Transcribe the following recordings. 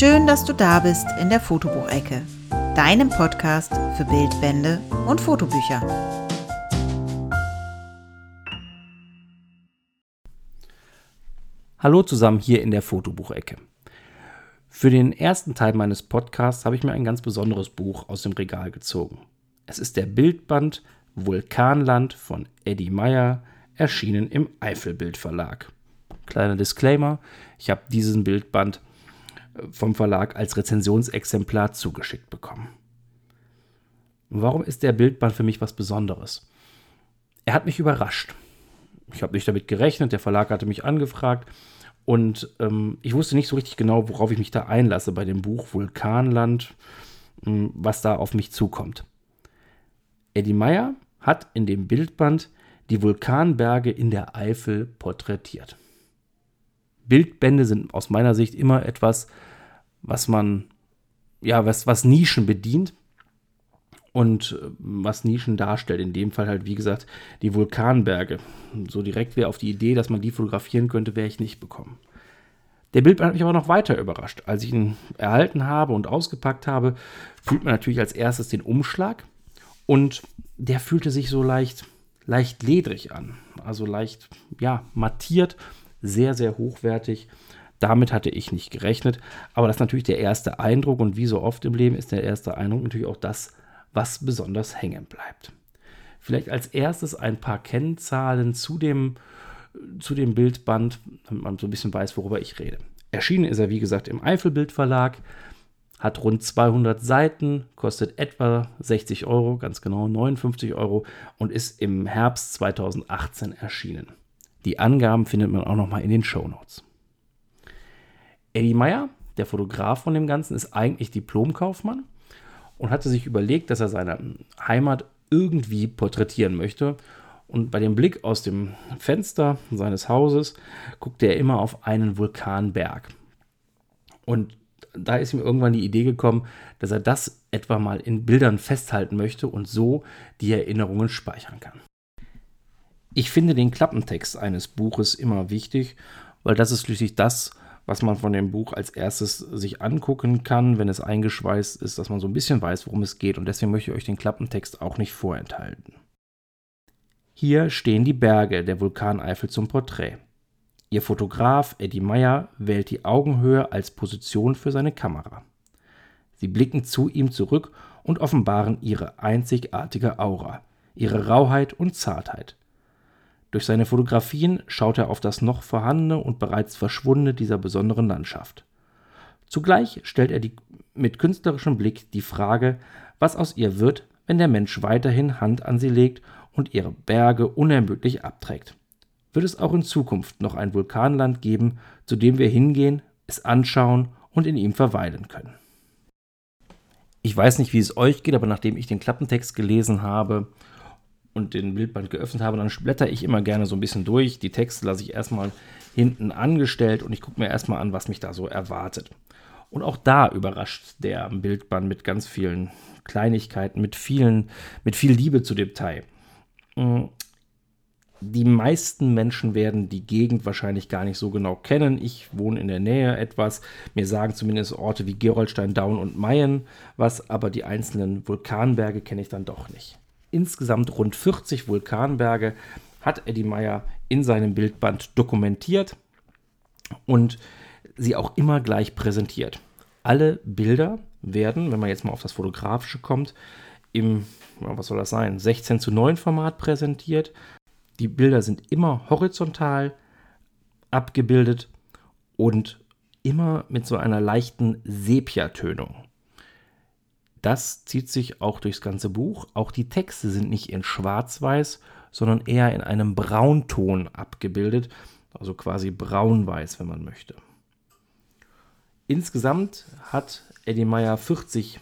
Schön, dass du da bist in der Fotobuchecke, deinem Podcast für Bildbände und Fotobücher. Hallo zusammen hier in der Fotobuchecke. Für den ersten Teil meines Podcasts habe ich mir ein ganz besonderes Buch aus dem Regal gezogen. Es ist der Bildband Vulkanland von Eddie Meyer, erschienen im Eifelbild Verlag. Kleiner Disclaimer, ich habe diesen Bildband vom Verlag als Rezensionsexemplar zugeschickt bekommen. Warum ist der Bildband für mich was Besonderes? Er hat mich überrascht. Ich habe nicht damit gerechnet, der Verlag hatte mich angefragt und ähm, ich wusste nicht so richtig genau, worauf ich mich da einlasse bei dem Buch Vulkanland, ähm, was da auf mich zukommt. Eddie Meyer hat in dem Bildband die Vulkanberge in der Eifel porträtiert. Bildbände sind aus meiner Sicht immer etwas, was man, ja, was, was Nischen bedient und äh, was Nischen darstellt. In dem Fall halt, wie gesagt, die Vulkanberge. So direkt wäre auf die Idee, dass man die fotografieren könnte, wäre ich nicht bekommen. Der Bildband hat mich aber noch weiter überrascht. Als ich ihn erhalten habe und ausgepackt habe, fühlt man natürlich als erstes den Umschlag und der fühlte sich so leicht, leicht ledrig an. Also leicht, ja, mattiert sehr, sehr hochwertig. Damit hatte ich nicht gerechnet. Aber das ist natürlich der erste Eindruck. Und wie so oft im Leben ist der erste Eindruck natürlich auch das, was besonders hängen bleibt. Vielleicht als erstes ein paar Kennzahlen zu dem, zu dem Bildband, damit man so ein bisschen weiß, worüber ich rede. Erschienen ist er, wie gesagt, im Eifelbild Verlag, hat rund 200 Seiten, kostet etwa 60 Euro, ganz genau 59 Euro und ist im Herbst 2018 erschienen. Die Angaben findet man auch nochmal in den Show Notes. Eddie Meyer, der Fotograf von dem Ganzen, ist eigentlich Diplomkaufmann und hatte sich überlegt, dass er seine Heimat irgendwie porträtieren möchte. Und bei dem Blick aus dem Fenster seines Hauses guckte er immer auf einen Vulkanberg. Und da ist ihm irgendwann die Idee gekommen, dass er das etwa mal in Bildern festhalten möchte und so die Erinnerungen speichern kann. Ich finde den Klappentext eines Buches immer wichtig, weil das ist schließlich das, was man von dem Buch als erstes sich angucken kann, wenn es eingeschweißt ist, dass man so ein bisschen weiß, worum es geht. Und deswegen möchte ich euch den Klappentext auch nicht vorenthalten. Hier stehen die Berge der Vulkaneifel zum Porträt. Ihr Fotograf Eddie Meyer wählt die Augenhöhe als Position für seine Kamera. Sie blicken zu ihm zurück und offenbaren ihre einzigartige Aura, ihre Rauheit und Zartheit. Durch seine Fotografien schaut er auf das noch vorhandene und bereits verschwundene dieser besonderen Landschaft. Zugleich stellt er mit künstlerischem Blick die Frage, was aus ihr wird, wenn der Mensch weiterhin Hand an sie legt und ihre Berge unermüdlich abträgt. Wird es auch in Zukunft noch ein Vulkanland geben, zu dem wir hingehen, es anschauen und in ihm verweilen können? Ich weiß nicht, wie es euch geht, aber nachdem ich den Klappentext gelesen habe, und den Bildband geöffnet habe, dann blätter ich immer gerne so ein bisschen durch. Die Texte lasse ich erstmal hinten angestellt und ich gucke mir erstmal an, was mich da so erwartet. Und auch da überrascht der Bildband mit ganz vielen Kleinigkeiten, mit, vielen, mit viel Liebe zu Detail. Mm, die meisten Menschen werden die Gegend wahrscheinlich gar nicht so genau kennen. Ich wohne in der Nähe etwas. Mir sagen zumindest Orte wie Gerolstein, Daun und Mayen was, aber die einzelnen Vulkanberge kenne ich dann doch nicht insgesamt rund 40 Vulkanberge hat Eddie Meyer in seinem Bildband dokumentiert und sie auch immer gleich präsentiert. Alle Bilder werden, wenn man jetzt mal auf das Fotografische kommt, im, was soll das sein, 16 zu 9 Format präsentiert. Die Bilder sind immer horizontal abgebildet und immer mit so einer leichten Sepia-Tönung. Das zieht sich auch durchs ganze Buch. Auch die Texte sind nicht in Schwarz-Weiß, sondern eher in einem Braunton abgebildet, also quasi braun-weiß, wenn man möchte. Insgesamt hat Eddie Meyer 40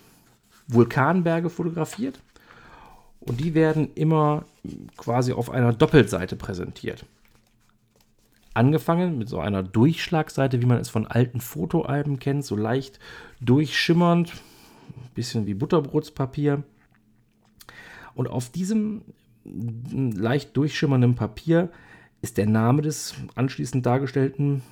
Vulkanberge fotografiert und die werden immer quasi auf einer Doppelseite präsentiert. Angefangen mit so einer Durchschlagseite, wie man es von alten Fotoalben kennt, so leicht durchschimmernd, bisschen wie Butterbrotspapier. Und auf diesem leicht durchschimmernden Papier ist der Name des anschließend dargestellten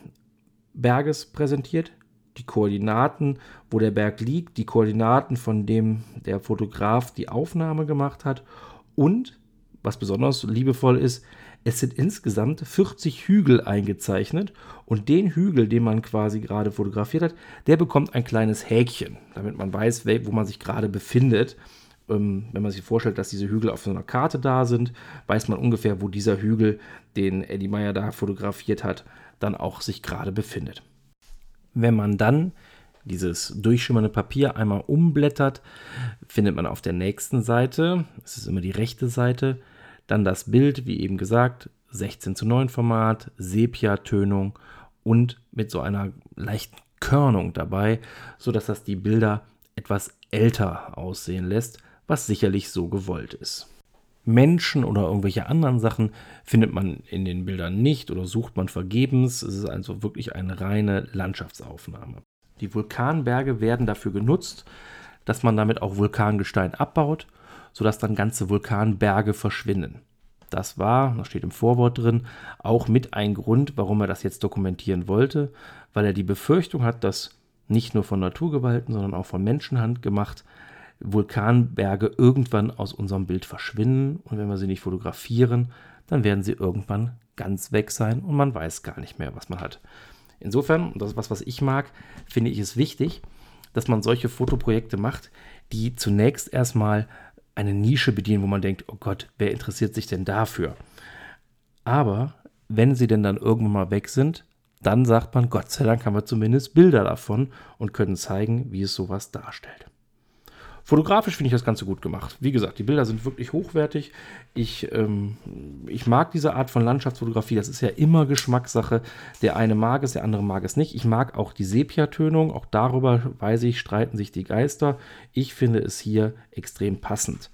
Berges präsentiert, die Koordinaten, wo der Berg liegt, die Koordinaten, von dem der Fotograf die Aufnahme gemacht hat und, was besonders liebevoll ist, es sind insgesamt 40 Hügel eingezeichnet und den Hügel, den man quasi gerade fotografiert hat, der bekommt ein kleines Häkchen, damit man weiß, wo man sich gerade befindet. Ähm, wenn man sich vorstellt, dass diese Hügel auf so einer Karte da sind, weiß man ungefähr, wo dieser Hügel, den Eddie Meyer da fotografiert hat, dann auch sich gerade befindet. Wenn man dann dieses durchschimmernde Papier einmal umblättert, findet man auf der nächsten Seite, es ist immer die rechte Seite, dann das Bild, wie eben gesagt, 16 zu 9 Format, Sepia-Tönung und mit so einer leichten Körnung dabei, sodass das die Bilder etwas älter aussehen lässt, was sicherlich so gewollt ist. Menschen oder irgendwelche anderen Sachen findet man in den Bildern nicht oder sucht man vergebens. Es ist also wirklich eine reine Landschaftsaufnahme. Die Vulkanberge werden dafür genutzt, dass man damit auch Vulkangestein abbaut sodass dann ganze Vulkanberge verschwinden. Das war, das steht im Vorwort drin, auch mit ein Grund, warum er das jetzt dokumentieren wollte, weil er die Befürchtung hat, dass nicht nur von Naturgewalten, sondern auch von Menschenhand gemacht Vulkanberge irgendwann aus unserem Bild verschwinden und wenn wir sie nicht fotografieren, dann werden sie irgendwann ganz weg sein und man weiß gar nicht mehr, was man hat. Insofern, und das ist was, was ich mag, finde ich es wichtig, dass man solche Fotoprojekte macht, die zunächst erstmal eine Nische bedienen, wo man denkt, oh Gott, wer interessiert sich denn dafür? Aber wenn sie denn dann irgendwann mal weg sind, dann sagt man, Gott sei Dank haben wir zumindest Bilder davon und können zeigen, wie es sowas darstellt. Fotografisch finde ich das Ganze gut gemacht. Wie gesagt, die Bilder sind wirklich hochwertig. Ich, ähm, ich mag diese Art von Landschaftsfotografie. Das ist ja immer Geschmackssache. Der eine mag es, der andere mag es nicht. Ich mag auch die Sepia-Tönung. Auch darüber, weiß ich, streiten sich die Geister. Ich finde es hier extrem passend.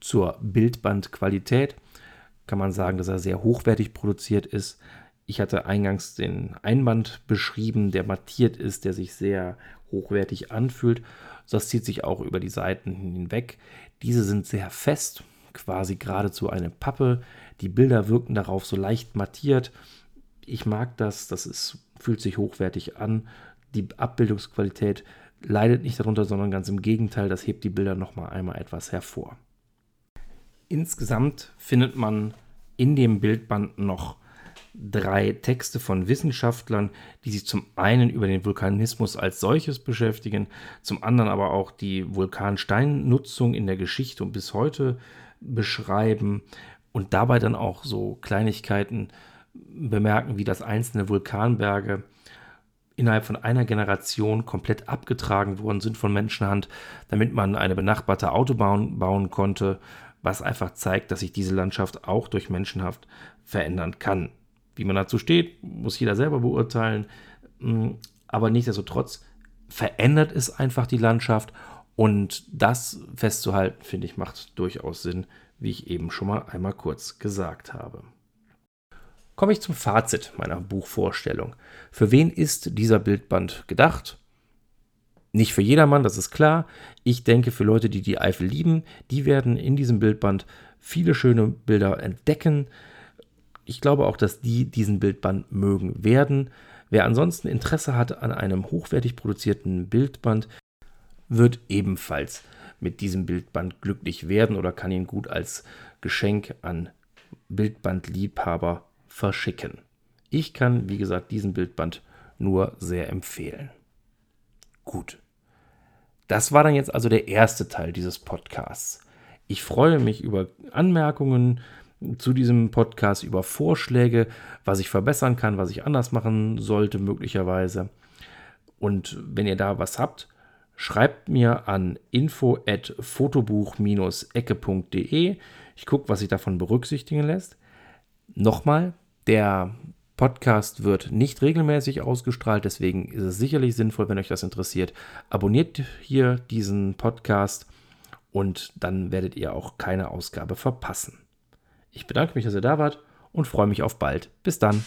Zur Bildbandqualität kann man sagen, dass er sehr hochwertig produziert ist. Ich hatte eingangs den Einband beschrieben, der mattiert ist, der sich sehr hochwertig anfühlt. Das zieht sich auch über die Seiten hinweg. Diese sind sehr fest, quasi geradezu eine Pappe. Die Bilder wirken darauf so leicht mattiert. Ich mag das, das ist, fühlt sich hochwertig an. Die Abbildungsqualität leidet nicht darunter, sondern ganz im Gegenteil, das hebt die Bilder nochmal einmal etwas hervor. Insgesamt findet man in dem Bildband noch drei Texte von Wissenschaftlern, die sich zum einen über den Vulkanismus als solches beschäftigen, zum anderen aber auch die Vulkansteinnutzung in der Geschichte und bis heute beschreiben und dabei dann auch so Kleinigkeiten bemerken, wie das einzelne Vulkanberge innerhalb von einer Generation komplett abgetragen worden sind von Menschenhand, damit man eine benachbarte Autobahn bauen konnte, was einfach zeigt, dass sich diese Landschaft auch durch Menschenhaft verändern kann. Wie man dazu steht, muss jeder selber beurteilen. Mm, aber nichtsdestotrotz verändert es einfach die Landschaft und das festzuhalten, finde ich, macht durchaus Sinn, wie ich eben schon mal einmal kurz gesagt habe. Komme ich zum Fazit meiner Buchvorstellung. Für wen ist dieser Bildband gedacht? Nicht für jedermann, das ist klar. Ich denke, für Leute, die die Eifel lieben, die werden in diesem Bildband viele schöne Bilder entdecken, ich glaube auch, dass die diesen Bildband mögen werden. Wer ansonsten Interesse hat an einem hochwertig produzierten Bildband, wird ebenfalls mit diesem Bildband glücklich werden oder kann ihn gut als Geschenk an Bildbandliebhaber verschicken. Ich kann, wie gesagt, diesen Bildband nur sehr empfehlen. Gut. Das war dann jetzt also der erste Teil dieses Podcasts. Ich freue mich über Anmerkungen, zu diesem Podcast über Vorschläge, was ich verbessern kann, was ich anders machen sollte möglicherweise. Und wenn ihr da was habt, schreibt mir an info@fotobuch-ecke.de. Ich gucke, was sich davon berücksichtigen lässt. Nochmal, der Podcast wird nicht regelmäßig ausgestrahlt, deswegen ist es sicherlich sinnvoll, wenn euch das interessiert. Abonniert hier diesen Podcast und dann werdet ihr auch keine Ausgabe verpassen. Ich bedanke mich, dass ihr da wart und freue mich auf bald. Bis dann.